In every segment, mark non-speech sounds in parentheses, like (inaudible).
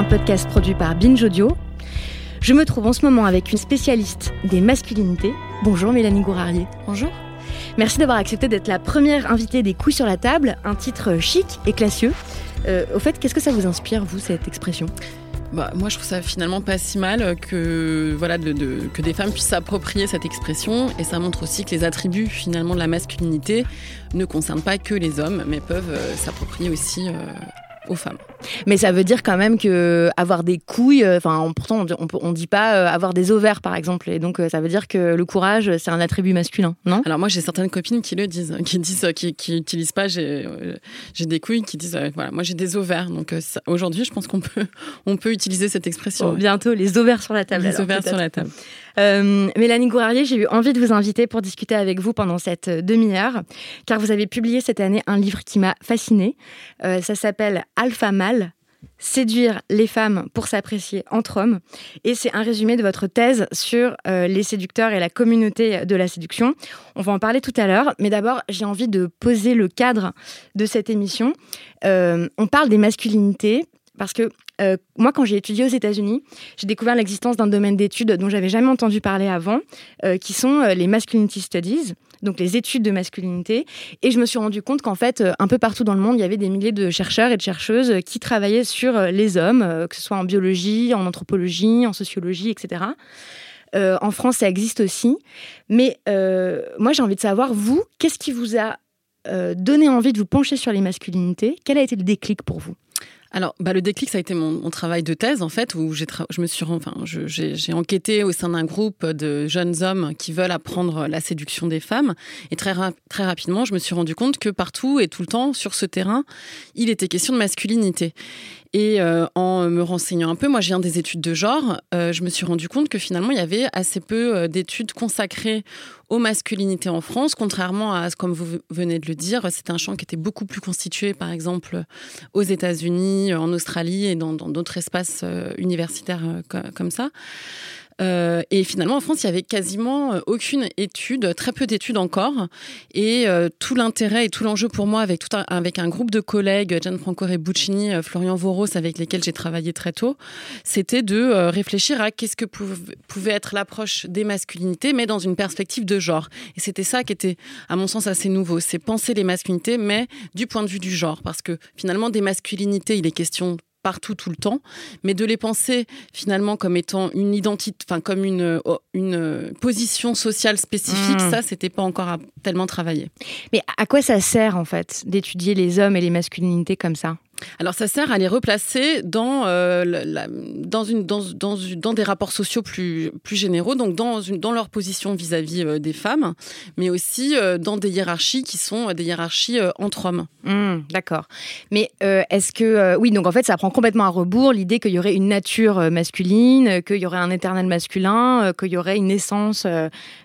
Un podcast produit par Binge Audio. Je me trouve en ce moment avec une spécialiste des masculinités. Bonjour Mélanie Gourarier. Bonjour. Merci d'avoir accepté d'être la première invitée des couilles sur la table, un titre chic et classieux. Euh, au fait, qu'est-ce que ça vous inspire, vous, cette expression? Bah, moi, je trouve ça finalement pas si mal que, voilà, de, de- que des femmes puissent s'approprier cette expression. Et ça montre aussi que les attributs finalement de la masculinité ne concernent pas que les hommes, mais peuvent euh, s'approprier aussi euh, aux femmes. Mais ça veut dire quand même que avoir des couilles, euh, enfin, pourtant on, on, on dit pas euh, avoir des ovaires, par exemple. Et donc, euh, ça veut dire que le courage, c'est un attribut masculin, non? Alors moi, j'ai certaines copines qui le disent, qui disent, euh, qui, qui utilisent pas. J'ai, euh, des couilles qui disent, euh, voilà, moi j'ai des ovaires. Donc euh, aujourd'hui, je pense qu'on peut, (laughs) on peut utiliser cette expression. Bientôt, les ovaires sur la table. Les alors, ovaires sur la table. Euh, Mélanie Gourarier, j'ai eu envie de vous inviter pour discuter avec vous pendant cette euh, demi-heure, car vous avez publié cette année un livre qui m'a fascinée. Euh, ça s'appelle Alpha Mâle. Séduire les femmes pour s'apprécier entre hommes. Et c'est un résumé de votre thèse sur euh, les séducteurs et la communauté de la séduction. On va en parler tout à l'heure, mais d'abord, j'ai envie de poser le cadre de cette émission. Euh, on parle des masculinités parce que euh, moi, quand j'ai étudié aux États-Unis, j'ai découvert l'existence d'un domaine d'études dont j'avais jamais entendu parler avant, qui sont les masculinity studies, donc les études de masculinité. Et je me suis rendu compte qu'en fait, euh, un peu partout dans le monde, il y avait des milliers de chercheurs et de chercheuses euh, qui travaillaient sur euh, les hommes, que ce soit en biologie, en anthropologie, en sociologie, etc. En France, ça existe aussi. Mais moi, j'ai envie de savoir, vous, qu'est-ce qui vous a donné envie de vous pencher sur les masculinités? Quel a été le déclic pour vous? Alors, bah, le déclic, ça a été mon, travail de thèse, en fait, où j'ai je me suis, enfin, j'ai enquêté au sein d'un groupe de jeunes hommes qui veulent apprendre la séduction des femmes. Et très, très rapidement, je me suis rendu compte que partout et tout le temps, sur ce terrain, il était question de masculinité. Et euh, en me renseignant un peu, moi je viens des études de genre, euh, je me suis rendu compte que finalement il y avait assez peu euh, d'études consacrées aux masculinités en France, contrairement à, comme vous venez de le dire, c'est un champ qui était beaucoup plus constitué, par exemple, aux États-Unis, en Australie et dans d'autres espaces universitaires co- comme ça. Euh, et finalement, en France, il y avait quasiment euh, aucune étude, très peu d'études encore. Et euh, tout l'intérêt et tout l'enjeu pour moi, avec, tout un, avec un groupe de collègues, Gianfranco Rebuccini, Florian Voros, avec lesquels j'ai travaillé très tôt, c'était de réfléchir à qu'est-ce que pouv- pouvait être l'approche des masculinités, mais dans une perspective de genre. Et c'était ça qui était, à mon sens, assez nouveau. C'est penser les masculinités, mais du point de vue du genre. Parce que finalement, des masculinités, il est question partout tout le temps, mais de les penser finalement comme étant une identité, enfin comme une oh, une position sociale spécifique, Mmh. ça c'était pas encore à- tellement travaillé. Mais à quoi ça sert en fait d'étudier les hommes et les masculinités comme ça? Alors ça sert à les replacer dans, la, dans, une, dans, dans, dans, des rapports sociaux plus, plus généraux, donc dans, une, dans leur position vis-à-vis des femmes, mais aussi dans des hiérarchies qui sont des hiérarchies entre hommes. Mmh, d'accord. Mais est-ce que... oui, donc en fait ça prend complètement à rebours l'idée qu'il y aurait une nature masculine, qu'il y aurait un éternel masculin, qu'il y aurait une essence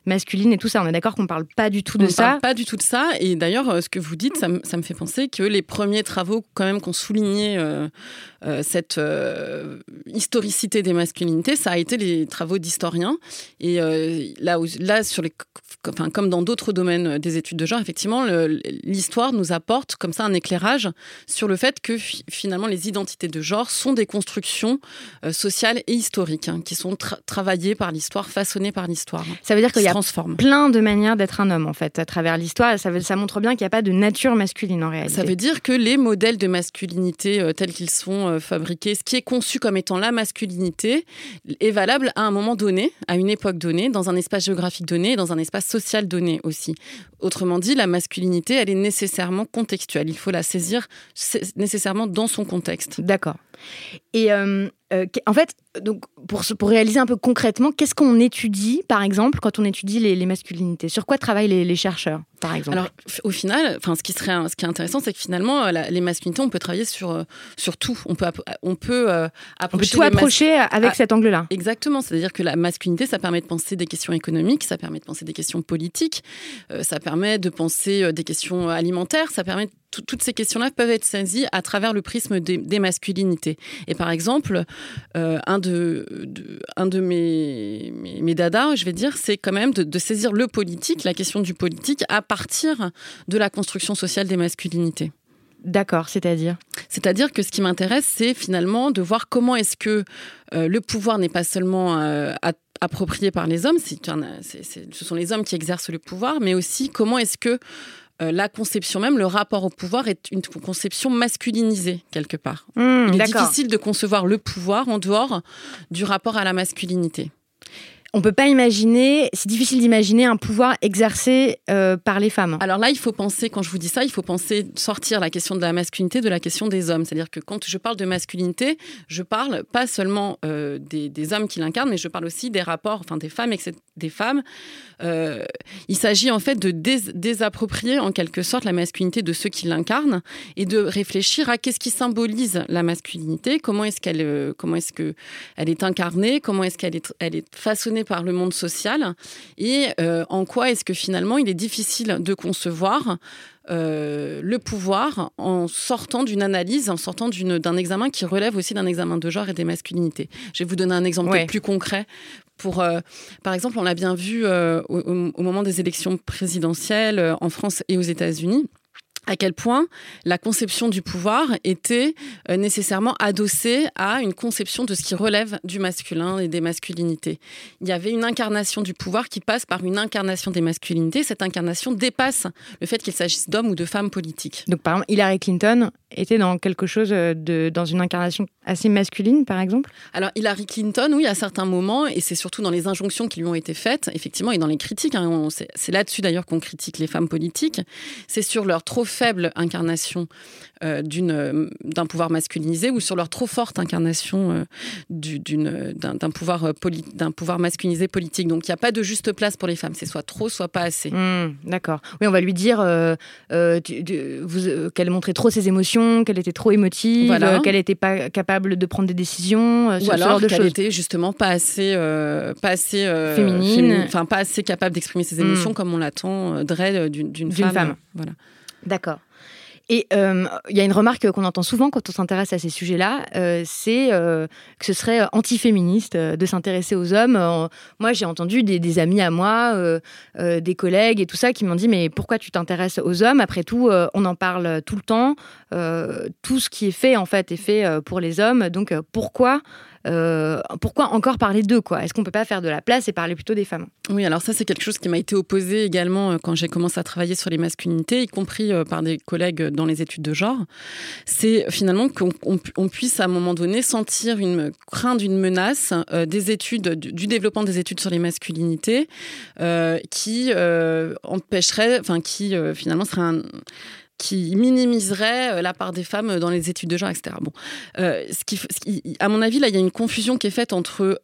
masculine et tout ça. On est d'accord qu'on parle pas du tout de on ça? Parle pas du tout de ça. Et d'ailleurs, ce que vous dites, ça, ça, me fait penser que les premiers travaux quand même qu'on soulignait euh, euh, cette euh, historicité des masculinités, ça a été les travaux d'historiens. Et là, là, sur les, enfin, comme dans d'autres domaines des études de genre, effectivement, l'histoire nous apporte comme ça un éclairage sur le fait que finalement les identités de genre sont des constructions sociales et historiques hein, qui sont travaillées par l'histoire, façonnées par l'histoire. Ça veut dire qu'il y a plein de manières d'être un homme en fait à travers l'histoire. Ça, ça montre bien qu'il n'y a pas de nature masculine en réalité. Ça veut dire que les modèles de masculinité euh, tels qu'ils sont euh, fabriqués, ce qui est conçu comme étant la masculinité, est valable à un moment donné, à une époque donnée, dans un espace géographique donné, dans un espace social donné aussi. Autrement dit, la masculinité, elle est nécessairement contextuelle. Il faut la saisir nécessairement dans son contexte. D'accord. Et euh, euh, en fait, donc pour, pour réaliser un peu concrètement, qu'est-ce qu'on étudie, par exemple, quand on étudie les, masculinités? Sur quoi travaillent les, chercheurs, par exemple? Alors, au final, enfin, ce qui serait, ce qui est intéressant, c'est que finalement, les masculinités, on peut travailler sur euh, sur tout. On peut on peut approcher, on peut tout approcher avec ah, cet angle-là. Exactement. C'est-à-dire que la masculinité, ça permet de penser des questions économiques, ça permet de penser des questions politiques, ça permet de penser des questions alimentaires, ça permet toutes ces questions-là peuvent être saisies à travers le prisme des, masculinités. Et par exemple, euh, un de, un de mes, mes, dadas, je vais dire, c'est quand même de, saisir le politique, la question du politique, à partir de la construction sociale des masculinités. D'accord, c'est-à-dire? C'est-à-dire que ce qui m'intéresse, c'est finalement de voir comment est-ce que euh, le pouvoir n'est pas seulement euh, approprié par les hommes, ce sont les hommes qui exercent le pouvoir, mais aussi comment est-ce que euh, la conception même, le rapport au pouvoir est une conception masculinisée quelque part. Mmh, Il est difficile de concevoir le pouvoir en dehors du rapport à la masculinité on peut pas imaginer, c'est difficile d'imaginer un pouvoir exercé euh, par les femmes. Alors là, il faut penser, quand je vous dis ça, il faut penser sortir la question de la masculinité de la question des hommes. C'est-à-dire que quand je parle de masculinité, je parle pas seulement euh, des, hommes qui l'incarnent, mais je parle aussi des rapports, enfin des femmes, et des femmes. Euh, il s'agit en fait de désapproprier en quelque sorte la masculinité de ceux qui l'incarnent et de réfléchir à qu'est-ce qui symbolise la masculinité, comment est-ce qu'elle, comment est-ce est incarnée, comment est-ce qu'elle est, elle est façonnée par le monde social et euh, en quoi est-ce que finalement il est difficile de concevoir euh, le pouvoir en sortant d'une analyse, en sortant d'un examen qui relève aussi d'un examen de genre et des masculinités. Je vais vous donner un exemple plus concret. Pour, euh, par exemple, on l'a bien vu au, moment des élections présidentielles en France et aux États-Unis à quel point la conception du pouvoir était euh, nécessairement adossée à une conception de ce qui relève du masculin et des masculinités. Il y avait une incarnation du pouvoir qui passe par une incarnation des masculinités. Cette incarnation dépasse le fait qu'il s'agisse d'hommes ou de femmes politiques. Donc par exemple, Hillary Clinton était dans quelque chose euh, de dans une incarnation assez masculine, par exemple? Alors Hillary Clinton, oui, à certains moments, et c'est surtout dans les injonctions qui lui ont été faites, effectivement, et dans les critiques. Hein, c'est là-dessus d'ailleurs qu'on critique les femmes politiques. C'est sur leur trop faible incarnation euh, euh, d'un pouvoir masculinisé ou sur leur trop forte incarnation euh, d'un pouvoir, d'un pouvoir masculinisé politique. Donc il n'y a pas de juste place pour les femmes. C'est soit trop, soit pas assez. Mmh, d'accord. Oui, on va lui dire qu'elle montrait trop ses émotions, qu'elle était trop émotive, qu'elle n'était pas capable de prendre des décisions. ou alors qu'elle était justement pas assez, pas assez féminine, enfin pas assez capable d'exprimer ses émotions mmh. comme on l'attendrait d'une femme. femme. Voilà. D'accord. Et euh, il y a une remarque qu'on entend souvent quand on s'intéresse à ces sujets-là, euh, c'est euh, que ce serait antiféministe de s'intéresser aux hommes. moi, j'ai entendu des, amis à moi, des collègues et tout ça qui m'ont dit mais pourquoi tu t'intéresses aux hommes? Après tout, on en parle tout le temps. tout ce qui est fait en fait est fait pour les hommes. Donc pourquoi euh, pourquoi encore parler d'eux quoi? Est-ce qu'on peut pas faire de la place et parler plutôt des femmes? Oui, alors ça c'est quelque chose qui m'a été opposé également euh, quand j'ai commencé à travailler sur les masculinités, y compris euh, par des collègues dans les études de genre. C'est finalement qu'on puisse à un moment donné sentir une crainte d'une menace des études, du, développement des études sur les masculinités, qui empêcherait, enfin qui finalement serait un qui minimiserait la part des femmes dans les études de genre, etc. Bon, ce qui, à mon avis, là, il y a une confusion qui est faite entre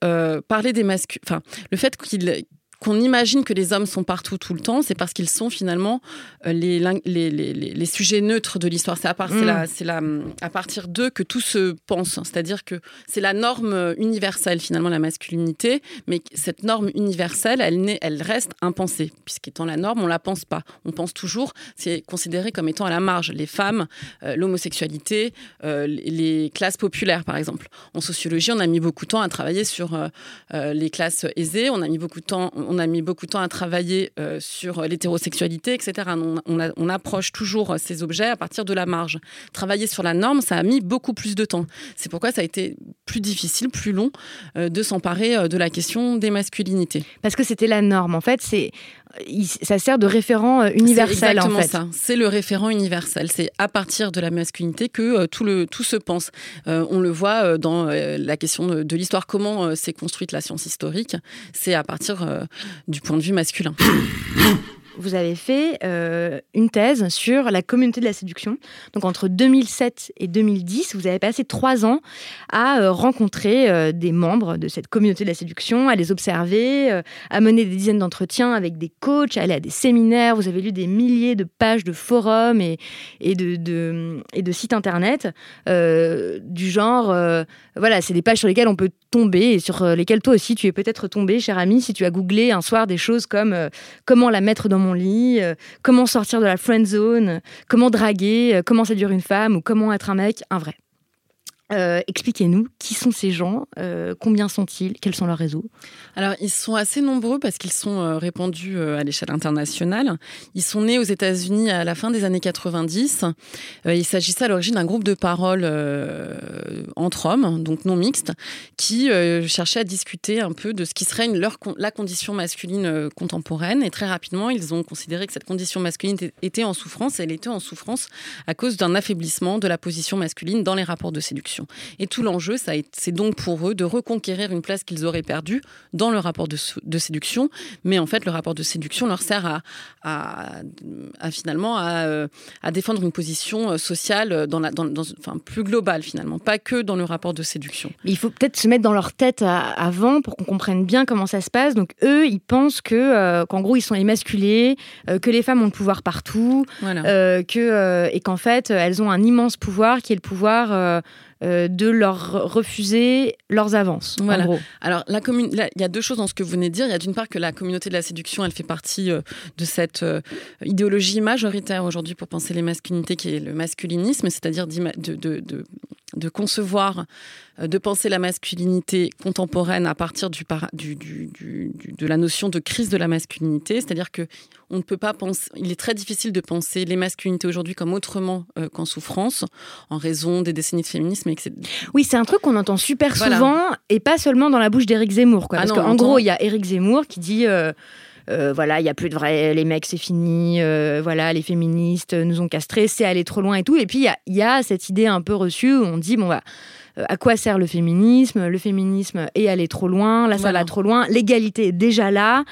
parler des masculins, enfin, le fait qu'il qu'on imagine que les hommes sont partout tout le temps, c'est parce qu'ils sont finalement euh, les, les, les, les, sujets neutres de l'histoire. C'est à, part, la, mm. la, à partir d'eux que tout se pense. C'est-à-dire que c'est la norme universelle, finalement, la masculinité, mais cette norme universelle, elle, elle reste impensée, puisqu'étant la norme, on la pense pas. On pense toujours, c'est considéré comme étant à la marge. Les femmes, euh, l'homosexualité, euh, les classes populaires, par exemple. En sociologie, on a mis beaucoup de temps à travailler sur les classes aisées, on a mis beaucoup de temps on a mis beaucoup de temps à travailler euh, sur l'hétérosexualité, etc. On, approche toujours ces objets à partir de la marge. Travailler sur la norme, ça a mis beaucoup plus de temps. C'est pourquoi ça a été plus difficile, plus long euh, de s'emparer euh, de la question des masculinités. Parce que c'était la norme. En fait, c'est ça sert de référent universel. C'est exactement ça. C'est le référent universel. C'est à partir de la masculinité que tout, le, tout se pense. on le voit dans la question de, de l'histoire, comment s'est construite la science historique. C'est à partir du point de vue masculin vous avez fait euh, une thèse sur la communauté de la séduction. Donc entre 2007 et 2010, vous avez passé trois ans à euh, rencontrer euh, des membres de cette communauté de la séduction, à les observer, à mener des dizaines d'entretiens avec des coachs, à aller à des séminaires. Vous avez lu des milliers de pages de forums et, de sites internet du genre, voilà, c'est des pages sur lesquelles on peut tomber et sur lesquelles toi aussi tu es peut-être tombé, cher ami, si tu as googlé un soir des choses comme comment la mettre dans mon lit, euh, comment sortir de la friend zone, comment draguer, euh, comment séduire une femme ou comment être un mec, un vrai. Euh, expliquez-nous qui sont ces gens, euh, combien sont-ils, quels sont leurs réseaux? Alors, ils sont assez nombreux parce qu'ils sont euh, répandus à l'échelle internationale. Ils sont nés aux États-Unis à la fin des années 90. il s'agissait à l'origine d'un groupe de parole entre hommes, donc non mixtes, qui cherchaient à discuter un peu de ce qui serait la condition masculine contemporaine. Et très rapidement, ils ont considéré que cette condition masculine était en souffrance. Et elle était en souffrance à cause d'un affaiblissement de la position masculine dans les rapports de séduction. Et tout l'enjeu, c'est donc pour eux de reconquérir une place qu'ils auraient perdue dans le rapport de, séduction. Mais en fait, le rapport de séduction leur sert à, finalement euh, à, défendre une position euh, sociale dans la, dans, enfin, plus globale finalement, pas que dans le rapport de séduction. il faut peut-être se mettre dans leur tête avant pour qu'on comprenne bien comment ça se passe. Donc eux, ils pensent que euh, qu'en gros ils sont émasculés, que les femmes ont le pouvoir partout, que et qu'en fait elles ont un immense pouvoir qui est le pouvoir euh, de leur refuser leurs avances. Voilà. Alors, la commune, il y a deux choses dans ce que vous venez de dire. Il y a d'une part que la communauté de la séduction, elle fait partie euh, de cette euh, idéologie majoritaire aujourd'hui pour penser les masculinités, qui est le masculinisme, c'est-à-dire de, de, de, concevoir, de penser la masculinité contemporaine à partir du, du, du, de la notion de crise de la masculinité, c'est-à-dire que on ne peut pas penser, il est très difficile de penser les masculinités aujourd'hui comme autrement qu'en souffrance, en raison des décennies de féminisme oui, c'est un truc qu'on entend super souvent et pas seulement dans la bouche d'Éric Zemmour. Quoi. Ah Parce qu'en gros, il y a Éric Zemmour qui dit. Euh, euh, voilà, il y a plus de vrais, les mecs c'est fini, euh, voilà, les féministes nous ont castrés, c'est aller trop loin et tout. Et puis il y a, cette idée un peu reçue où on dit bon bah euh, à quoi sert le féminisme? Le féminisme est allé trop loin, là ça va trop loin, l'égalité est déjà là.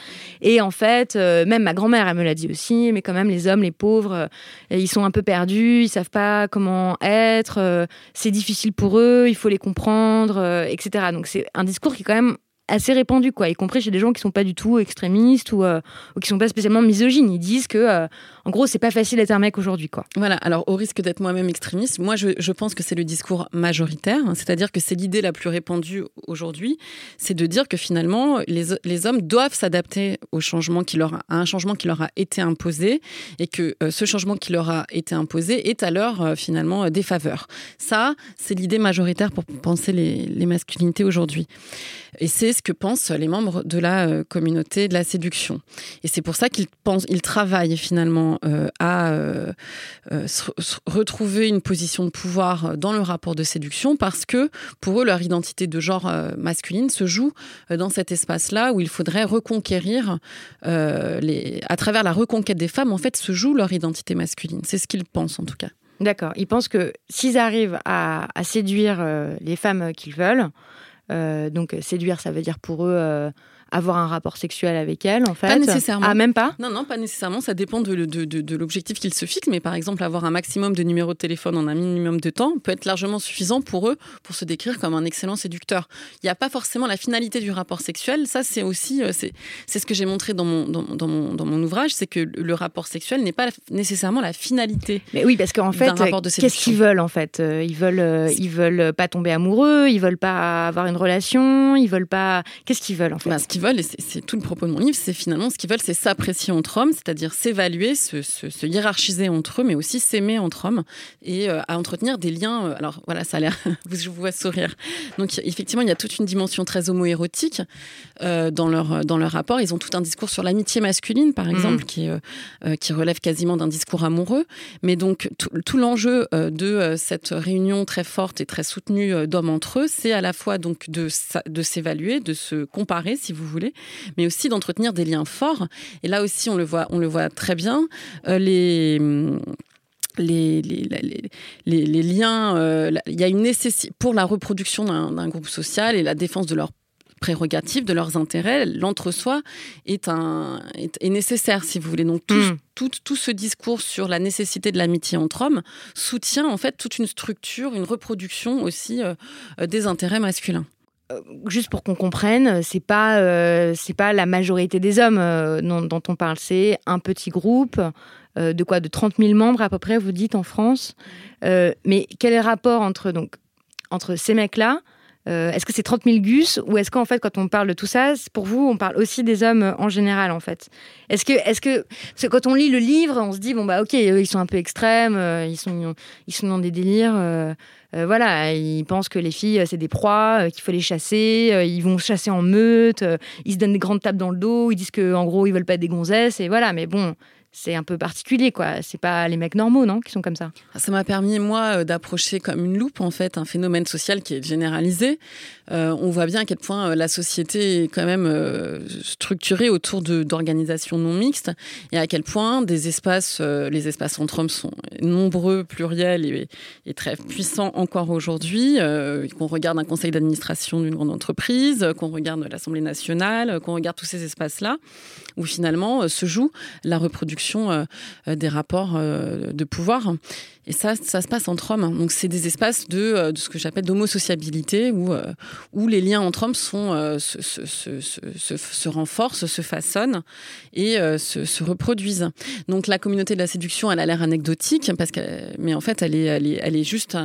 Et en fait, euh, même ma grand-mère, elle me l'a dit aussi, mais quand même les hommes, les pauvres, euh, ils sont un peu perdus, ils savent pas comment être, c'est difficile pour eux, il faut les comprendre, etc. Donc c'est un discours qui est quand même assez répandu, quoi, y compris chez des gens qui sont pas du tout extrémistes ou, euh, ou qui sont pas spécialement misogynes. Ils disent que, euh, en gros, c'est pas facile d'être un mec aujourd'hui, quoi. Voilà. Alors, au risque d'être moi-même extrémiste, moi, je, pense que c'est le discours majoritaire, c'est-à-dire que c'est l'idée la plus répandue aujourd'hui, c'est de dire que finalement, les, les hommes doivent s'adapter au changement qui leur a, à un changement qui leur a été imposé et que euh, ce changement qui leur a été imposé est à leur finalement défaveur. Ça, c'est l'idée majoritaire pour penser les, les masculinités aujourd'hui. Et c'est ce que pensent les membres de la euh, communauté de la séduction. Et c'est pour ça qu'ils pensent, ils travaillent finalement euh, à euh, retrouver une position de pouvoir dans le rapport de séduction parce que pour eux, leur identité de genre masculine se joue dans cet espace-là où il faudrait reconquérir, les... à travers la reconquête des femmes, en fait, se joue leur identité masculine. C'est ce qu'ils pensent en tout cas. D'accord. Ils pensent que s'ils arrivent à, séduire les femmes qu'ils veulent, donc séduire, ça veut dire pour eux euh, avoir un rapport sexuel avec elle, en fait Pas nécessairement. Ah, même pas? Non, non, pas nécessairement. Ça dépend de, de, de, l'objectif qu'ils se fixent. Mais par exemple, avoir un maximum de numéros de téléphone en un minimum de temps peut être largement suffisant pour eux pour se décrire comme un excellent séducteur. Il n'y a pas forcément la finalité du rapport sexuel. Ça, c'est aussi euh, c'est ce que j'ai montré dans mon, dans, dans, mon, dans mon ouvrage, c'est que le rapport sexuel n'est pas nécessairement la finalité. Mais oui, parce qu'en fait, qu'est-ce qu'ils veulent en fait? Euh, Ils veulent, euh, ils veulent pas tomber amoureux, ils veulent pas avoir une relation, ils veulent pas. Qu'est-ce qu'ils veulent en fait? Ce qu'ils veulent, et c'est tout le propos de mon livre, c'est finalement ce qu'ils veulent, c'est s'apprécier entre hommes, c'est-à-dire s'évaluer, se, se, hiérarchiser entre eux, mais aussi s'aimer entre hommes et à entretenir des liens. alors voilà, ça a l'air, (laughs) je vous vois sourire. Donc effectivement, il y a toute une dimension très homoérotique euh, dans leur dans leur rapport. Ils ont tout un discours sur l'amitié masculine, par exemple, mm. qui euh, euh, qui relève quasiment d'un discours amoureux. Mais donc tout, l'enjeu de cette réunion très forte et très soutenue d'hommes entre eux, c'est à la fois donc de de s'évaluer, de se comparer, si vous voulez, mais aussi d'entretenir des liens forts. Et là aussi, on le voit, on le voit très bien. les les, les, les, les, liens, il y a une nécessité pour la reproduction d'un groupe social et la défense de leurs prérogatives, de leurs intérêts, l'entre-soi est, un, est, nécessaire, si vous voulez. Donc tout, hmm. tout, tout, ce discours sur la nécessité de l'amitié entre hommes soutient en fait toute une structure, une reproduction aussi euh, des intérêts masculins euh, juste pour qu'on comprenne, c'est pas euh, c'est pas la majorité des hommes dont, dont, on parle, c'est un petit groupe de quoi de 30 000 membres à peu près, vous dites en France. mais quel est le rapport entre donc entre ces mecs-là euh, est-ce que c'est 30 000 gus ou est-ce qu'en fait, quand on parle de tout ça, pour vous, on parle aussi des hommes euh, en général, en fait? Est-ce que, est-ce que, quand on lit le livre, on se dit bon bah ok, ils sont un peu extrêmes, euh, ils sont, ils sont dans des délires. Voilà, ils pensent que les filles c'est des proies, qu'il faut les chasser, ils vont chasser en meute, ils se donnent des grandes tapes dans le dos, ils disent que en gros ils veulent pas être des gonzesses et voilà. Mais bon, c'est un peu particulier, quoi. C'est pas les mecs normaux, non, qui sont comme ça. Ça m'a permis, moi, euh, d'approcher comme une loupe, en fait, un phénomène social qui est généralisé. Euh, on voit bien à quel point euh, la société est quand même structurée autour d'organisations non mixtes et à quel point des espaces, les espaces entre hommes sont nombreux, pluriels et, et très puissants encore aujourd'hui. qu'on regarde un conseil d'administration d'une grande entreprise, qu'on regarde l'Assemblée nationale, qu'on regarde tous ces espaces-là, où finalement se joue la reproduction euh, euh, des rapports euh, de pouvoir. Et ça, ça se passe entre hommes. Donc, c'est des espaces de, euh, de ce que j'appelle d'homosociabilité, où, euh, où les liens entre hommes sont, euh, se, se, se, se, renforcent, se façonnent et se, reproduisent. Donc, la communauté de la séduction, elle a l'air anecdotique, parce que, mais en fait, elle est, elle est, elle est juste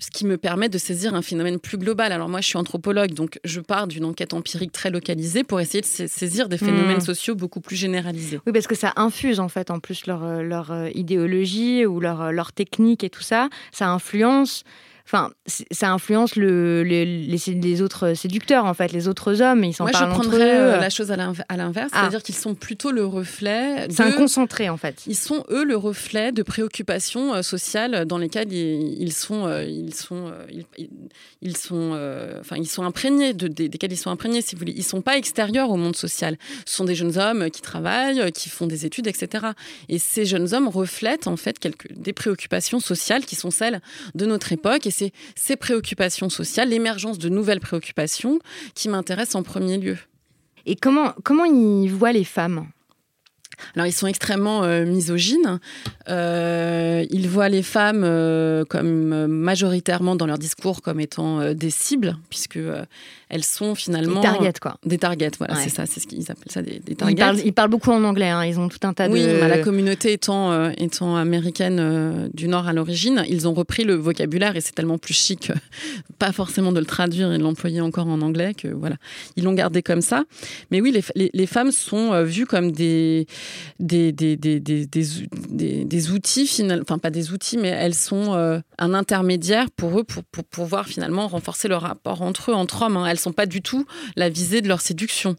ce qui me permet de saisir un phénomène plus global. Alors, moi, je suis anthropologue, donc je pars d'une enquête empirique très localisée pour essayer de saisir des phénomènes mmh. sociaux beaucoup plus généralisés. Oui, parce que ça infuse, en fait, en plus, leur, leur idéologie ou leur, leur technique et tout ça, ça influence enfin, ça influence le, les, les, autres séducteurs, en fait, les autres hommes. Ils s'en Moi, parlent je prendrais euh, la chose à l'inverse, ah. c'est-à-dire qu'ils sont plutôt le reflet. C'est un concentré, en fait. Ils sont, eux, le reflet de préoccupations euh, sociales dans lesquelles ils, sont, euh, ils sont, ils, sont, enfin, ils sont imprégnés, de, desquels ils sont imprégnés, si vous voulez. Ils sont pas extérieurs au monde social. Ce sont des jeunes hommes qui travaillent, qui font des études, etc. Et ces jeunes hommes reflètent, en fait, quelques, des préoccupations sociales qui sont celles de notre époque. Et c'est ces préoccupations sociales, l'émergence de nouvelles préoccupations qui m'intéressent en premier lieu. Et comment, comment ils voient les femmes? Alors ils sont extrêmement euh, misogynes. Euh, ils voient les femmes euh, comme majoritairement dans leur discours comme étant des cibles, puisque elles sont finalement des targets quoi. Des targets, voilà, c'est ça, c'est ce qu'ils appellent ça des, targets. Ils parlent, beaucoup en anglais. Hein. ils ont tout un tas oui, de. Oui, la communauté étant étant américaine du Nord à l'origine, ils ont repris le vocabulaire et c'est tellement plus chic, (laughs) pas forcément de le traduire et de l'employer encore en anglais que voilà, ils l'ont gardé comme ça. Mais oui, les, les, les femmes sont vues comme des des, des, des, des, outils, final, enfin pas des outils, mais elles sont euh, un intermédiaire pour eux pour, pour, pouvoir finalement renforcer le rapport entre eux, entre hommes. Hein. Elles sont pas du tout la visée de leur séduction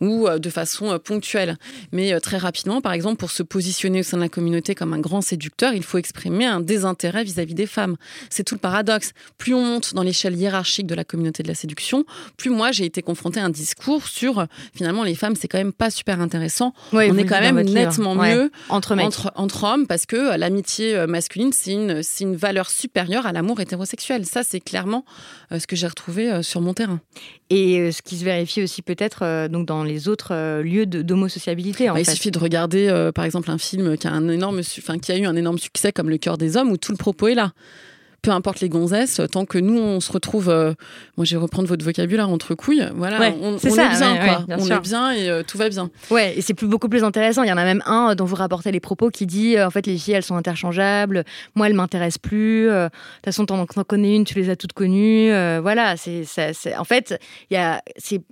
ou euh, de façon euh, ponctuelle. Mais très rapidement, par exemple, pour se positionner au sein de la communauté comme un grand séducteur, il faut exprimer un désintérêt vis-à-vis des femmes. C'est tout le paradoxe. Plus on monte dans l'échelle hiérarchique de la communauté de la séduction, plus moi j'ai été confrontée à un discours sur finalement les femmes, c'est quand même pas super intéressant. on est quand même nettement mieux entre, entre, hommes parce que euh, l'amitié euh, masculine, c'est une, une valeur supérieure à l'amour hétérosexuel. Ça, c'est clairement euh, ce que j'ai retrouvé sur mon terrain. et ce qui se vérifie aussi peut-être donc dans les autres lieux d'homosociabilité. Bah, il suffit de regarder par exemple un film qui a, un énorme, enfin, qui a eu un énorme succès comme Le cœur des hommes où tout le propos est là peu importe les gonzesses, tant que nous, on se retrouve, euh, moi je vais reprendre votre vocabulaire entre couilles, voilà, on, est bien, quoi. on est bien et euh, tout va bien. Ouais, et c'est plus, beaucoup plus intéressant. Il y en a même un dont vous rapportez les propos qui dit, euh, en fait, les filles, elles sont interchangeables, moi, elles m'intéressent plus, de toute façon, t'en, en connais une, tu les as toutes connues, voilà, c'est, en fait, il y a,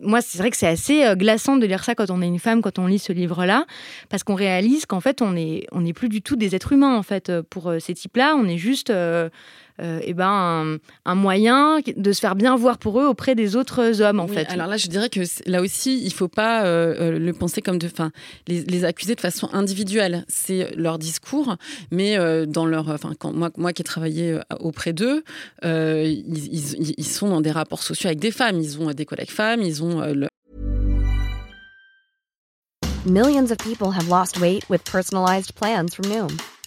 moi, c'est vrai que c'est assez glaçant de lire ça quand on est une femme, quand on lit ce livre-là, parce qu'on réalise qu'en fait, on est, on n'est plus du tout des êtres humains, en fait, pour ces types-là, on est juste euh, eh ben, un, moyen de se faire bien voir pour eux auprès des autres hommes, en fait. Alors là, je dirais que là aussi, il ne faut pas euh, euh, le penser comme de, fin, les, les, accuser de façon individuelle. C'est leur discours, mais dans leur, enfin, moi, moi qui ai travaillé auprès d'eux, ils, ils, ils, sont dans des rapports sociaux avec des femmes. Ils ont des collègues femmes, ils ont Millions of people have lost weight with personalized plans from Noom.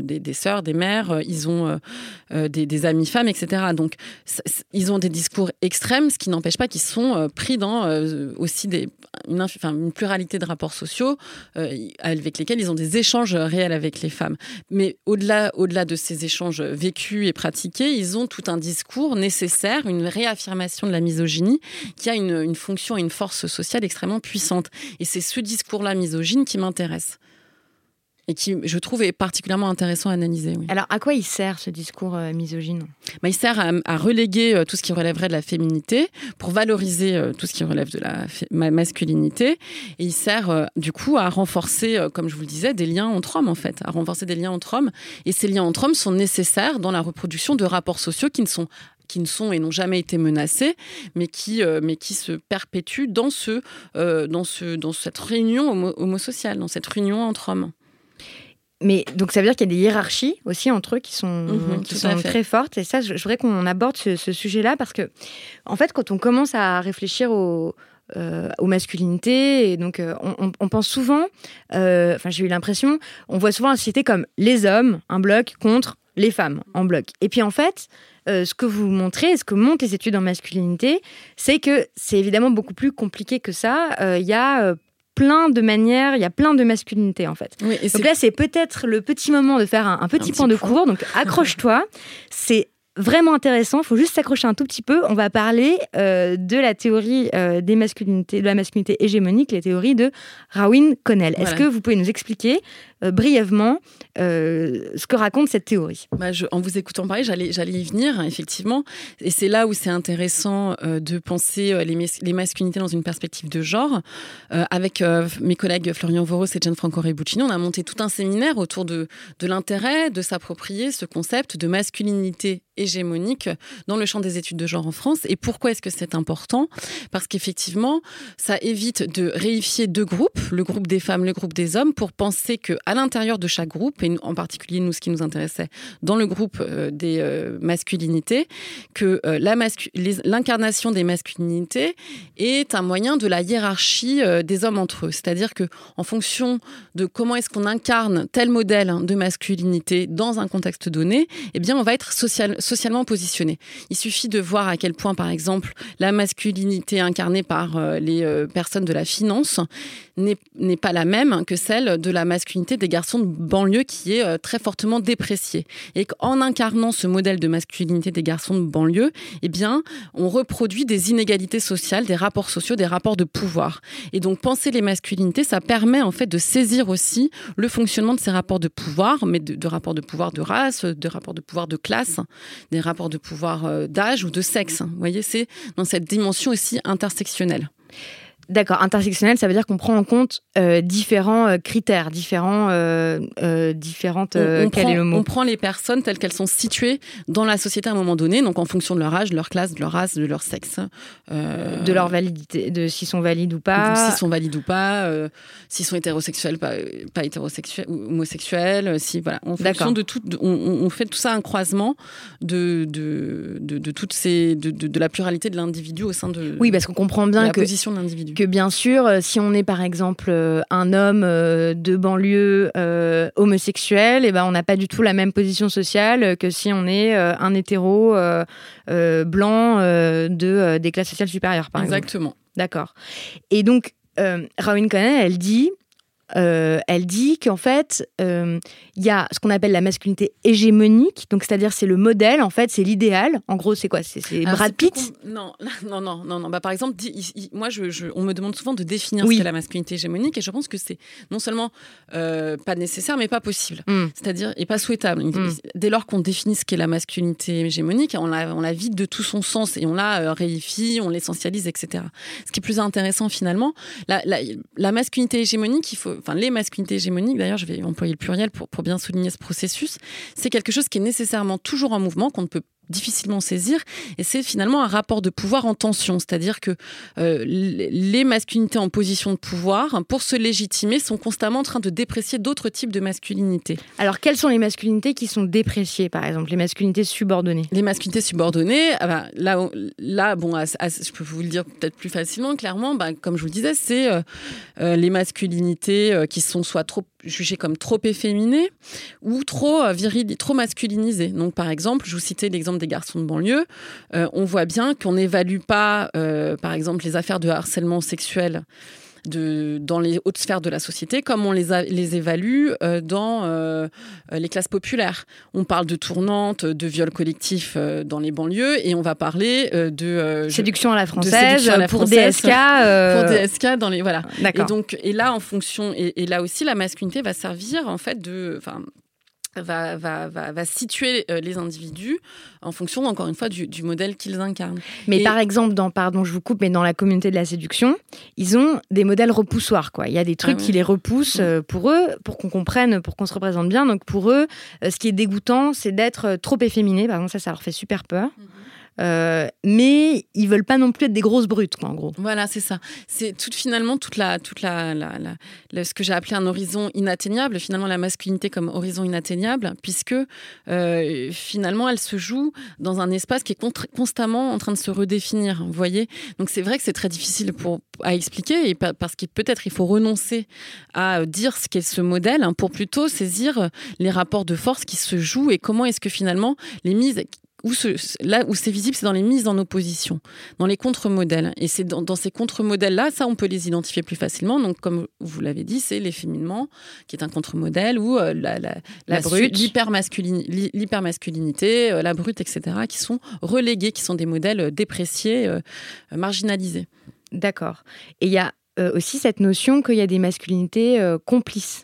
Des, sœurs, des mères, euh, ils ont euh, euh, des, des, amies femmes, etc. Donc, ils ont des discours extrêmes, ce qui n'empêche pas qu'ils sont pris dans aussi une, pluralité de rapports sociaux avec lesquels ils ont des échanges réels avec les femmes. Mais au-delà au de ces échanges vécus et pratiqués, ils ont tout un discours nécessaire, une réaffirmation de la misogynie qui a une, une fonction et une force sociale extrêmement puissante. Et c'est ce discours-là misogyne qui m'intéresse et qui, je trouve, est particulièrement intéressant à analyser. Alors, à quoi il sert ce discours euh, misogyne? Bah, Il sert à, reléguer euh, tout ce qui relèverait de la féminité pour valoriser euh, tout ce qui relève de la masculinité. Et il sert, du coup, à renforcer, comme je vous le disais, des liens entre hommes, en fait, à renforcer des liens entre hommes. Et ces liens entre hommes sont nécessaires dans la reproduction de rapports sociaux qui ne sont qui ne sont et n'ont jamais été menacés, mais qui, mais qui se perpétuent dans, ce, dans, ce, dans cette réunion homo homosociale, dans cette réunion entre hommes. Mais donc ça veut dire qu'il y a des hiérarchies aussi entre eux qui sont, mhm, qui sont très fortes. Et ça, je, voudrais qu'on aborde ce, sujet-là parce que, en fait, quand on commence à réfléchir aux, euh, aux masculinités, et donc euh, on, pense souvent, euh, enfin j'ai eu l'impression, on voit souvent la société comme les hommes, un bloc, contre les femmes, en bloc. Et puis en fait, ce que vous montrez, ce que montrent les études en masculinité, c'est que c'est évidemment beaucoup plus compliqué que ça. Il y a plein de manières, il y a plein de masculinités en fait. donc là, c'est peut-être le petit moment de faire un, petit, point, de cours. Donc accroche-toi. (laughs) c'est vraiment intéressant. Il faut juste s'accrocher un tout petit peu. On va parler euh, de la théorie euh, des masculinités, de la masculinité hégémonique, les théories de Rawin Connell. Est-ce que vous pouvez nous expliquer euh, brièvement ce que raconte cette théorie? Bah, en vous écoutant parler, j'allais, y venir, effectivement. Et c'est là où c'est intéressant de penser les, masculinités dans une perspective de genre. avec mes collègues Florian Voros et Gianfranco Rebuccini, on a monté tout un séminaire autour de, de l'intérêt de s'approprier ce concept de masculinité hégémonique dans le champ des études de genre en France. Et pourquoi est-ce que c'est important? Parce qu'effectivement, ça évite de réifier deux groupes, le groupe des femmes, le groupe des hommes, pour penser que à l'intérieur de chaque groupe, et en particulier nous, ce qui nous intéressait dans le groupe euh, des euh, masculinités, que euh, l'incarnation des masculinités est un moyen de la hiérarchie des hommes entre eux. C'est-à-dire que en fonction de comment est-ce qu'on incarne tel modèle de masculinité dans un contexte donné, eh bien, on va être social, socialement positionnés. Il suffit de voir à quel point, par exemple, la masculinité incarnée par euh, les euh, personnes de la finance n'est pas la même que celle de la masculinité des garçons de banlieue qui est euh, très fortement dépréciée. Et qu'en incarnant ce modèle de masculinité des garçons de banlieue, eh bien, on reproduit des inégalités sociales, des rapports sociaux, des rapports de pouvoir. Et donc, penser les masculinités, ça permet en fait de saisir aussi le fonctionnement de ces rapports de pouvoir, mais de, de rapports de pouvoir de race, de rapports de pouvoir de classe, des rapports de pouvoir euh, d'âge ou de sexe. Vous voyez, c'est dans cette dimension aussi intersectionnelle. D'accord, intersectionnel, ça veut dire qu'on prend en compte euh, différents euh, critères, différents, euh, différentes. On, on, quel prend, est le mot? on prend les personnes telles qu'elles sont situées dans la société à un moment donné, donc en fonction de leur âge, de leur classe, de leur race, de leur sexe, de leur validité, de s'ils sont valides ou pas, s'ils sont valides ou pas, s'ils sont hétérosexuels, pas, pas hétérosexuels, ou homosexuels, si voilà, en fonction de tout, on, on, fait tout ça un croisement de de, de, de toutes ces de, de, la pluralité de l'individu au sein de. Oui, parce qu'on comprend bien la que position de l'individu que bien sûr, euh, si on est par exemple euh, un homme euh, de banlieue homosexuel, et eh ben on n'a pas du tout la même position sociale que si on est un hétéro blanc de des classes sociales supérieures, par Exactement. exemple. D'accord. Et donc, euh, Rawin Cohen, elle dit euh, elle dit qu'en fait, euh, il y a ce qu'on appelle la masculinité hégémonique, donc c'est-à-dire c'est le modèle, en fait, c'est l'idéal. En gros, c'est quoi? C'est Brad Pitt? Non, (laughs) non, non, non, non. Bah, par exemple, moi, je, je, on me demande souvent de définir oui. ce qu'est la masculinité hégémonique, et je pense que c'est non seulement euh, pas nécessaire, mais pas possible. Mm. C'est-à-dire, et pas souhaitable. Mm. Dès lors qu'on définit ce qu'est la masculinité hégémonique, on la, on la vide de tout son sens et on la réifie, on l'essentialise, etc. Ce qui est plus intéressant finalement, la, la, la masculinité hégémonique, il faut enfin les masculinités hégémoniques, d'ailleurs je vais employer le pluriel pour, pour bien souligner ce processus, c'est quelque chose qui est nécessairement toujours en mouvement, qu'on ne peut difficilement saisir et c'est finalement un rapport de pouvoir en tension. C'est-à-dire que euh, les masculinités en position de pouvoir pour se légitimer sont constamment en train de déprécier d'autres types de masculinité alors quelles sont les masculinités qui sont dépréciées par exemple? Les masculinités subordonnées? Les masculinités subordonnées ah bah, là là bon à, à, je peux vous le dire peut-être plus facilement clairement bah, comme je vous le disais c'est euh, euh, les masculinités qui sont soit trop jugées comme trop efféminées ou trop euh, viriles trop masculinisées donc par exemple je vous citais l'exemple des garçons de banlieue, euh, on voit bien qu'on n'évalue pas, euh, par exemple, les affaires de harcèlement sexuel. De, dans les hautes sphères de la société, comme on les, a, les évalue euh, dans euh, les classes populaires. On parle de tournantes, de viols collectifs euh, dans les banlieues, et on va parler euh, de séduction à la française à la pour française, DSK. Pour DSK dans les voilà. Et donc et là en fonction et, et, là aussi la masculinité va servir en fait de Va, va, va, va, situer euh, les individus en fonction, encore une fois, du, du modèle qu'ils incarnent. Mais et... par exemple, dans, pardon, je vous coupe, mais dans la communauté de la séduction, ils ont des modèles repoussoires. Quoi. Il y a des trucs ah ouais. qui les repoussent euh, pour eux, pour qu'on comprenne, pour qu'on se représente bien. Donc pour eux, euh, ce qui est dégoûtant, c'est d'être trop efféminé. Par exemple, ça, ça leur fait super peur. Mm -hmm. Euh, mais ils veulent pas non plus être des grosses brutes, en gros. Voilà, c'est ça. C'est tout finalement toute la, toute la, la, ce que j'ai appelé un horizon inatteignable. Finalement, la masculinité comme horizon inatteignable, puisque euh, finalement, elle se joue dans un espace qui est constamment en train de se redéfinir. Vous voyez. Donc c'est vrai que c'est très difficile pour à expliquer parce qu'il peut-être il faut renoncer à dire ce qu'est ce modèle hein, pour plutôt saisir les rapports de force qui se jouent et comment est-ce que finalement les mises où ce, là où c'est visible, c'est dans les mises en opposition, dans les contre-modèles. Et c'est dans, dans, ces contre-modèles-là, ça, on peut les identifier plus facilement. Donc, comme vous l'avez dit, c'est l'efféminement, qui est un contre-modèle, ou euh, la, la, la, la l'hypermasculinité, euh, la brute, etc., qui sont relégués, qui sont des modèles dépréciés, euh, marginalisés. D'accord. Et il y a aussi cette notion qu'il y a des masculinités complices.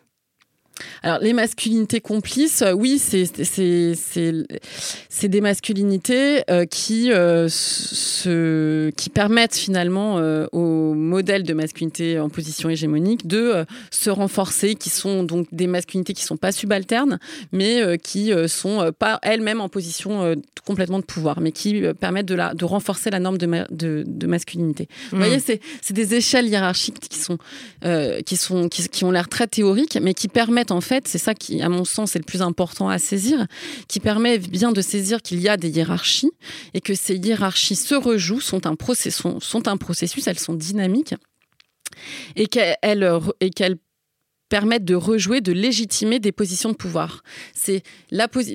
Alors, les masculinités complices, euh, oui, c'est des masculinités euh, qui, euh, se, qui permettent finalement euh, au modèle de masculinité en position hégémonique de se renforcer, qui sont donc des masculinités qui ne sont pas subalternes, mais qui sont pas elles-mêmes en position complètement de pouvoir, mais qui permettent de, la, de renforcer la norme de, ma, de, de masculinité. Mmh. Vous voyez, c'est des échelles hiérarchiques qui, sont, qui, sont, qui, qui ont l'air très théoriques, mais qui permettent en fait, c'est ça qui, à mon sens, est le plus important à saisir, qui permet bien de saisir qu'il y a des hiérarchies et que ces hiérarchies se rejouent, sont un, process, sont, un processus, elles sont dynamiques et qu'elles qu permettent de rejouer, de légitimer des positions de pouvoir. C'est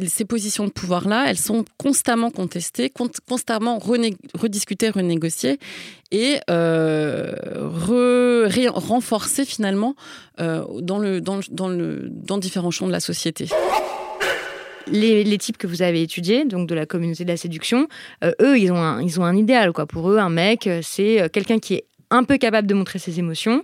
ces positions de pouvoir-là, elles sont constamment contestées, constamment rediscutées, renégociées et euh, renforcées finalement euh, dans, différents champs de la société. Les, les, types que vous avez étudiés, donc de la communauté de la séduction, euh, eux, ils ont, un, ils ont un idéal. Quoi. Pour eux, un mec, c'est quelqu'un qui est un peu capable de montrer ses émotions,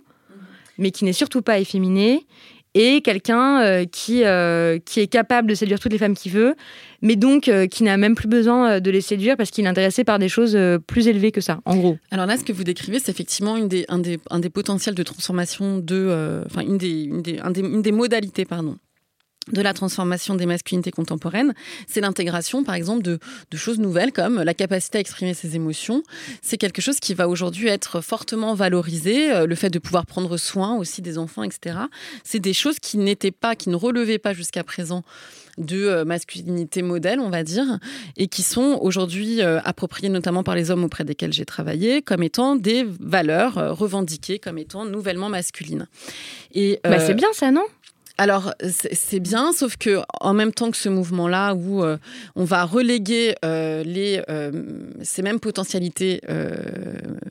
mais qui n'est surtout pas efféminé et quelqu'un euh, qui, euh, qui est capable de séduire toutes les femmes qu'il veut, mais donc euh, qui n'a même plus besoin de les séduire parce qu'il est intéressé par des choses plus élevées que ça, en gros. Alors là, ce que vous décrivez, c'est effectivement une des, un, des, un des potentiels de transformation de, enfin une des, une des, une des modalités, pardon, de la transformation des masculinités contemporaines, c'est l'intégration, par exemple, de, choses nouvelles comme la capacité à exprimer ses émotions. C'est quelque chose qui va aujourd'hui être fortement valorisé, euh, le fait de pouvoir prendre soin aussi des enfants, etc. C'est des choses qui n'étaient pas, qui ne relevaient pas jusqu'à présent de euh, masculinité modèle, on va dire, et qui sont aujourd'hui euh, appropriées notamment par les hommes auprès desquels j'ai travaillé comme étant des valeurs revendiquées comme étant nouvellement masculines. Et bah, c'est bien ça, non? Alors c'est bien, sauf que en même temps que ce mouvement-là où euh, on va reléguer euh, les, euh, ces mêmes potentialités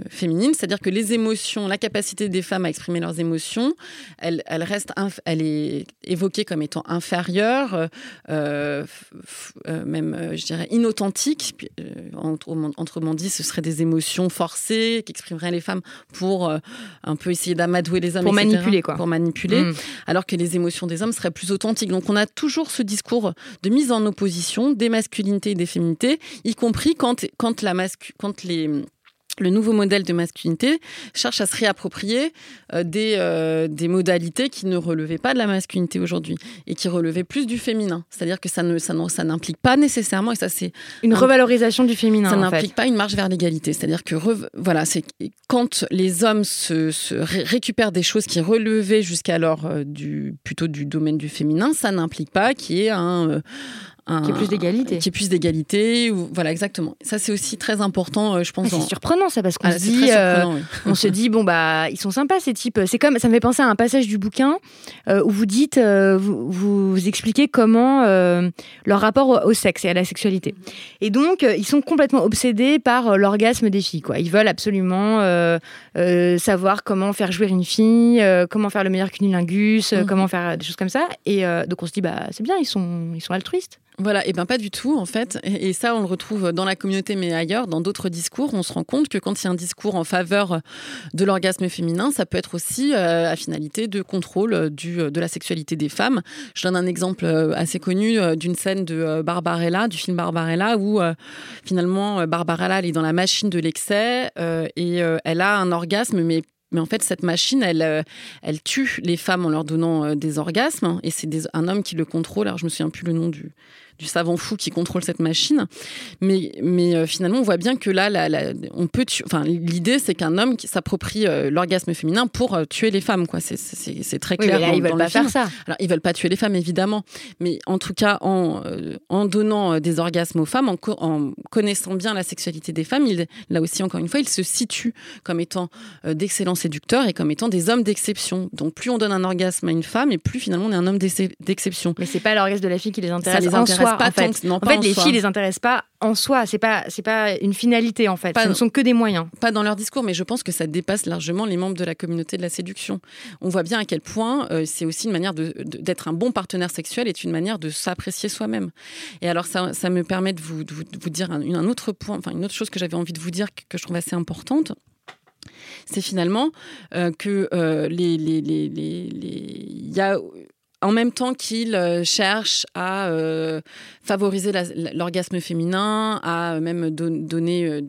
féminines, c'est-à-dire que les émotions, la capacité des femmes à exprimer leurs émotions, elle, elle reste, elle est évoquée comme étant inférieure, même je dirais inauthentique. Autrement dit, ce seraient des émotions forcées qu'exprimeraient les femmes pour un peu essayer d'amadouer les hommes, pour manipuler quoi, pour manipuler, mm. alors que les émotions des hommes serait plus authentique. Donc on a toujours ce discours de mise en opposition des masculinités et des féminités, y compris quand, quand, la quand les le nouveau modèle de masculinité cherche à se réapproprier euh, des, euh, des modalités qui ne relevaient pas de la masculinité aujourd'hui et qui relevaient plus du féminin. C'est-à-dire que ça ne ça, ça n'implique pas nécessairement et ça c'est une revalorisation du féminin. Ça n'implique pas une marche vers l'égalité. C'est-à-dire que voilà, c'est quand les hommes se, se récupèrent des choses qui relevaient jusqu'alors euh, du plutôt du domaine du féminin, ça n'implique pas qu'il y ait un qui est plus d'égalité. Qui est plus d'égalité. Voilà, exactement. Ça, c'est aussi très important, euh, je pense. Ah, c'est surprenant, ça, parce qu'on ah, se dit, euh, on se dit, bon bah, ils sont sympas ces types. C'est comme, ça me fait penser à un passage du bouquin euh, où vous dites, vous, vous, expliquez comment leur rapport au, sexe et à la sexualité. Et donc, ils sont complètement obsédés par l'orgasme des filles. Quoi. Ils veulent absolument savoir comment faire jouer une fille, comment faire le meilleur cunilingus, mhm. comment faire des choses comme ça. Et donc, on se dit, bah, c'est bien, ils sont, ils sont altruistes. Voilà, et bien pas du tout en fait. Et, ça, on le retrouve dans la communauté, mais ailleurs, dans d'autres discours, on se rend compte que quand il y a un discours en faveur de l'orgasme féminin, ça peut être aussi euh, à finalité de contrôle du, de la sexualité des femmes. Je donne un exemple euh, assez connu euh, d'une scène de Barbarella, du film Barbarella, où finalement Barbarella elle est dans la machine de l'excès et elle a un orgasme, mais mais en fait, cette machine, elle, euh, elle tue les femmes en leur donnant euh, des orgasmes. Et c'est un homme qui le contrôle. Alors, je me souviens plus le nom du, du savant fou qui contrôle cette machine. Mais, mais euh, finalement, on voit bien que là, on peut enfin, l'idée, c'est qu'un homme qui s'approprie euh, l'orgasme féminin pour euh, tuer les femmes. Quoi. C'est, très clair. Oui, ils veulent pas faire ça. Alors, ils veulent pas tuer les femmes, évidemment. Mais en tout cas, en, en donnant des orgasmes aux femmes, en, en, connaissant bien la sexualité des femmes, il, là aussi, encore une fois, ils se situent comme étant d'excellents séducteurs et comme étant des hommes d'exception. Donc, plus on donne un orgasme à une femme, et plus finalement on est un homme d'exception. Mais c'est pas l'orgasme de la fille qui les intéresse. Ça les intéresse pas en fait. en fait, les filles les intéressent pas en soi. C'est pas, c'est pas une finalité en fait. Ce ne sont que des moyens. Pas dans leur discours, mais je pense que ça dépasse largement les membres de la communauté de la séduction. On voit bien à quel point euh, c'est aussi une manière d'être un bon partenaire sexuel, est une manière de s'apprécier soi-même. Et alors ça, ça me permet de vous, vous dire un, un, autre point, enfin une autre chose que j'avais envie de vous dire que, je trouve assez importante c'est finalement euh, que euh, les, les, les, les, y a en même temps qu'il euh, cherche à euh, favoriser l'orgasme féminin, à même donner euh,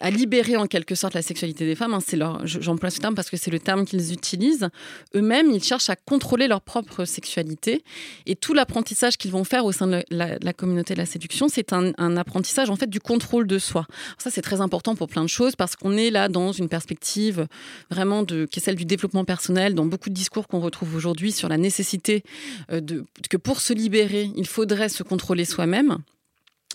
à, libérer en quelque sorte la sexualité des femmes. Hein, j'emploie ce terme parce que c'est le terme qu'ils utilisent. Eux-mêmes, ils cherchent à contrôler leur propre sexualité et tout l'apprentissage qu'ils vont faire au sein de la, communauté de la séduction, c'est un, apprentissage en fait du contrôle de soi. ça, c'est très important pour plein de choses parce qu'on est là dans une perspective vraiment de, qui est celle du développement personnel, dans beaucoup de discours qu'on retrouve aujourd'hui sur la nécessité euh, de, que pour se libérer, il faudrait se contrôler soi-même.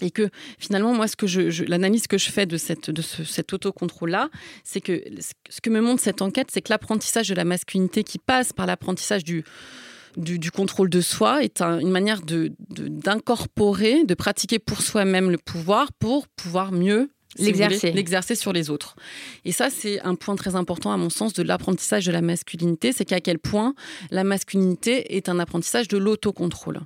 Et que finalement, moi, ce que je, l'analyse que je fais de, cette, de ce, cet autocontrôle-là, c'est que ce que me montre cette enquête, c'est que l'apprentissage de la masculinité qui passe par l'apprentissage du, du, contrôle de soi est une manière d'incorporer, de, de pratiquer pour soi-même le pouvoir pour pouvoir mieux l'exercer l'exercer sur les autres. Et ça, c'est un point très important à mon sens de l'apprentissage de la masculinité, c'est qu'à quel point la masculinité est un apprentissage de l'autocontrôle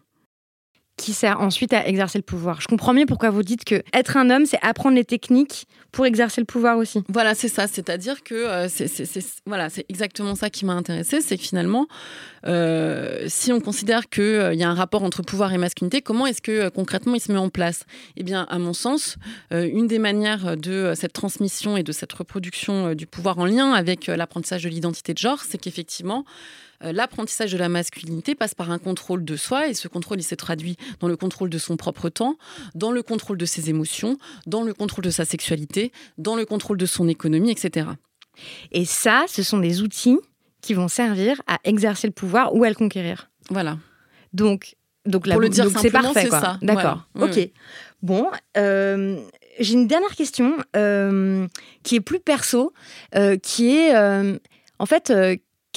qui sert ensuite à exercer le pouvoir. Je comprends mieux pourquoi vous dites que être un homme, c'est apprendre les techniques pour exercer le pouvoir aussi. Voilà, c'est ça. C'est-à-dire que euh, c'est voilà, c'est exactement ça qui m'a intéressé, c'est que finalement, euh, si on considère qu'il euh, y a un rapport entre pouvoir et masculinité, comment est-ce que concrètement il se met en place? Eh bien, à mon sens, une des manières de cette transmission et de cette reproduction du pouvoir en lien avec l'apprentissage de l'identité de genre, c'est qu'effectivement l'apprentissage de la masculinité passe par un contrôle de soi et ce contrôle il s'est traduit dans le contrôle de son propre temps, dans le contrôle de ses émotions, dans le contrôle de sa sexualité, dans le contrôle de son économie, etc. Et ça, ce sont des outils qui vont servir à exercer le pouvoir ou à le conquérir. Voilà. Donc, donc pour le dire c'est parfait, ça. D'accord. ok. Bon, euh, j'ai une dernière question euh, qui est plus perso, qui est en fait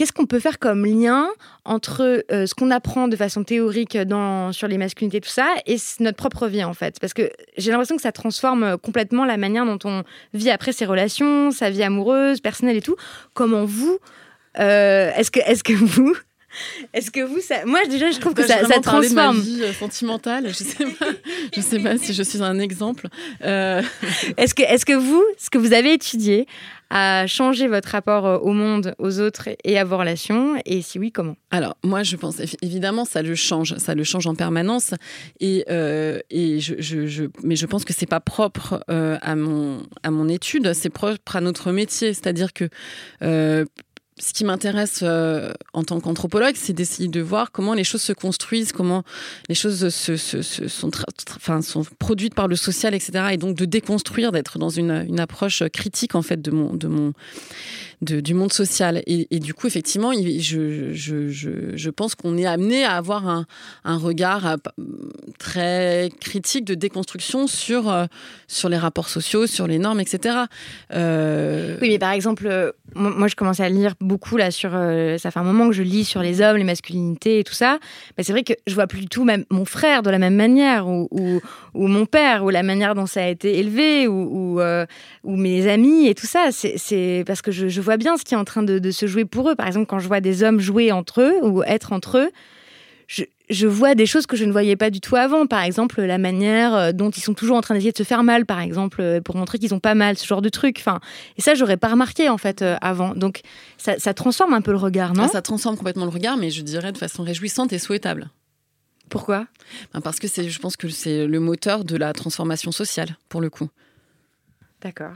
Qu'est-ce qu'on peut faire comme lien entre euh, ce qu'on apprend de façon théorique dans, sur les masculinités, tout ça, et notre propre vie, en fait? Parce que j'ai l'impression que ça transforme complètement la manière dont on vit après ses relations, sa vie amoureuse, personnelle et tout. Comment vous, euh, est-ce que, est que vous, (laughs) est-ce que vous, ça... moi déjà, je trouve que ça, ça transforme. De ma vie euh, sentimentale, je sais pas, je sais pas si je suis un exemple. (laughs) Est-ce que, est-ce que vous, ce que vous avez étudié, à changer votre rapport euh, au monde, aux autres et à vos relations Et si oui, comment? Alors, moi, je pense évidemment, ça le change, ça le change en permanence. Et, euh, et je, je, mais je pense que c'est pas propre euh, à, mon, à mon étude, c'est propre à notre métier. C'est-à-dire que ce qui m'intéresse euh, en tant qu'anthropologue, c'est d'essayer de voir comment les choses se construisent, comment les choses se, sont, produites par le social, etc. Et donc de déconstruire, d'être dans une, approche critique en fait de mon, du monde social. Et, du coup, effectivement, je, pense qu'on est amené à avoir un, regard euh, très critique de déconstruction sur, euh, sur les rapports sociaux, sur les normes, etc. Oui, mais par exemple, moi, je commence à lire beaucoup là sur. ça fait un moment que je lis sur les hommes, les masculinités et tout ça. Mais c'est vrai que je vois plus du tout même mon frère de la même manière, ou, ou, mon père, ou la manière dont ça a été élevé, ou, ou, ou mes amis et tout ça. C'est parce que je vois bien ce qui est en train de, se jouer pour eux. Par exemple, quand je vois des hommes jouer entre eux ou être entre eux, je, vois des choses que je ne voyais pas du tout avant. Par exemple, la manière euh, dont ils sont toujours en train d'essayer de se faire mal, par exemple, euh, pour montrer qu'ils ont pas mal, ce genre de truc. Enfin, et ça, j'aurais pas remarqué en fait euh, avant. Donc, ça, transforme un peu le regard, non? Ah, Ça transforme complètement le regard, mais je dirais de façon réjouissante et souhaitable. Pourquoi? Ben, Parce que je pense que c'est le moteur de la transformation sociale, pour le coup. D'accord.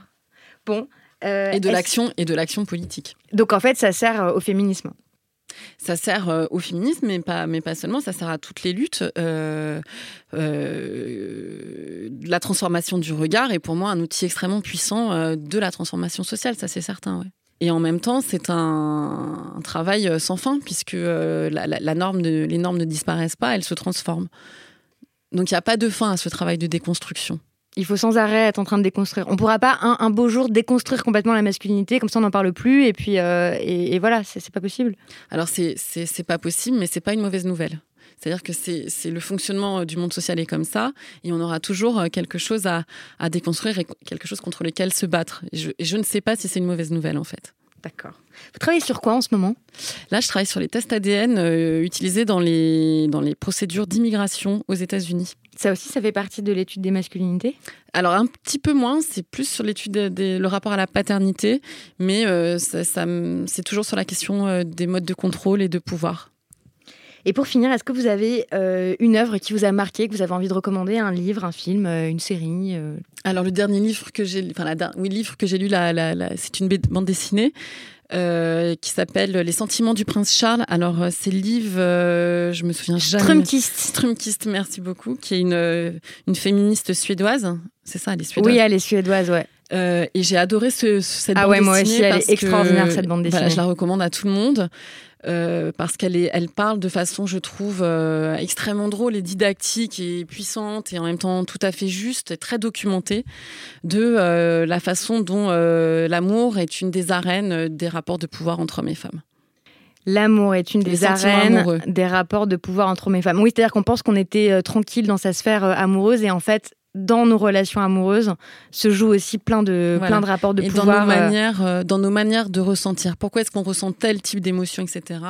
Bon, euh, et de l'action et de l'action politique. Donc en fait, ça sert au féminisme. Ça sert euh, au féminisme, mais pas, seulement, ça sert à toutes les luttes. la transformation du regard est pour moi un outil extrêmement puissant de la transformation sociale, ça c'est certain. Et en même temps, c'est un, travail sans fin, puisque la, norme les normes ne disparaissent pas, elles se transforment. Donc il n'y a pas de fin à ce travail de déconstruction. Il faut sans arrêt être en train de déconstruire. On pourra pas un, beau jour déconstruire complètement la masculinité, comme ça on n'en parle plus, et puis euh, et, voilà, c'est pas possible. Alors c'est pas possible, mais c'est pas une mauvaise nouvelle. C'est-à-dire que c'est le fonctionnement euh, du monde social est comme ça, et on aura toujours euh, quelque chose à, déconstruire et quelque chose contre lequel se battre. Je, et je ne sais pas si c'est une mauvaise nouvelle en fait. D'accord. Vous travaillez sur quoi en ce moment? Là, je travaille sur les tests ADN euh, utilisés dans les, dans les procédures d'immigration aux États-Unis. Ça aussi, ça fait partie de l'étude des masculinités? Alors, un petit peu moins, c'est plus sur l'étude le rapport à la paternité, mais euh, ça, c'est toujours sur la question euh, des modes de contrôle et de pouvoir. Et pour finir, est-ce que vous avez une œuvre qui vous a marqué, que vous avez envie de recommander, un livre, un film, une série Alors le dernier livre que j'ai, enfin la, oui, livre que j'ai lu, c'est une bande dessinée euh, qui s'appelle Les sentiments du prince Charles. Alors, euh, c'est Liv, euh, je me souviens jamais. Strumkist. Strumkist, merci beaucoup, qui est une, une féministe suédoise. C'est ça, elle est suédoise. Oui, elle est suédoise, ouais. et j'ai adoré ce, cette ah bande ouais, moi aussi, elle est extraordinaire, cette bande dessinée. je la recommande à tout le monde. Euh, parce qu'elle elle parle de façon, je trouve, euh, extrêmement drôle et didactique et puissante et en même temps tout à fait juste et très documentée de la façon dont l'amour est une des arènes des rapports de pouvoir entre hommes et femmes. L'amour est une des arènes des rapports de pouvoir entre hommes et femmes. Oui, c'est-à-dire qu'on pense qu'on était tranquille dans sa sphère amoureuse et en fait, dans nos relations amoureuses se joue aussi plein de, plein de rapports de et pouvoir. Dans nos, manières, euh, dans nos manières de ressentir. Pourquoi est-ce qu'on ressent tel type d'émotion, etc.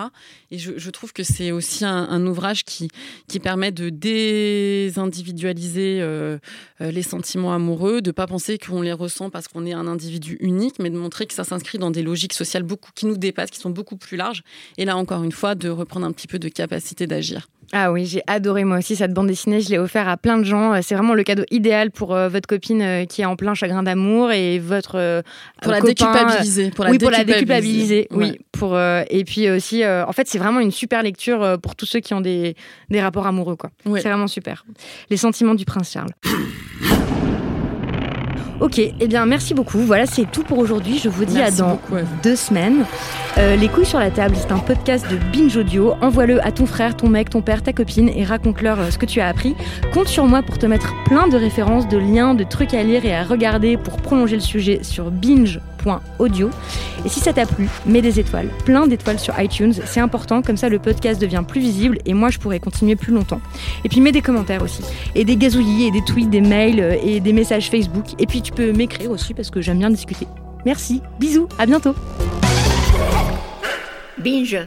Et je, je, trouve que c'est aussi un, ouvrage qui, qui permet de désindividualiser euh, euh, les sentiments amoureux, de pas penser qu'on les ressent parce qu'on est un individu unique, mais de montrer que ça s'inscrit dans des logiques sociales beaucoup, qui nous dépassent, qui sont beaucoup plus larges. Et là, encore une fois, de reprendre un petit peu de capacité d'agir. Ah oui, j'ai adoré moi aussi cette bande dessinée. Je l'ai offert à plein de gens. Euh, c'est vraiment le cadeau idéal pour euh, votre copine euh, qui est en plein chagrin d'amour et votre pour la déculpabiliser. Pour la oui, pour la déculpabiliser. Oui, pour et puis aussi, en fait, c'est vraiment une super lecture pour tous ceux qui ont des, des rapports amoureux. quoi. C'est vraiment super. Les sentiments du prince Charles. Ok, eh bien merci beaucoup. Voilà, c'est tout pour aujourd'hui. Je vous dis à dans deux semaines. Euh, les couilles sur la table, c'est un podcast de Binge Audio. Envoie-le à ton frère, ton mec, ton père, ta copine et raconte-leur euh, ce que tu as appris. Compte sur moi pour te mettre plein de références, de liens, de trucs à lire et à regarder pour prolonger le sujet sur binge.audio. Et si ça t'a plu, mets des étoiles, plein d'étoiles sur iTunes. C'est important, comme ça le podcast devient plus visible et moi je pourrais continuer plus longtemps. Et puis mets des commentaires aussi. Et des gazouillis et des tweets, des mails euh, et des messages Facebook. Et puis tu peux m'écrire aussi parce que j'aime bien discuter. Merci, bisous, à bientôt. Binge.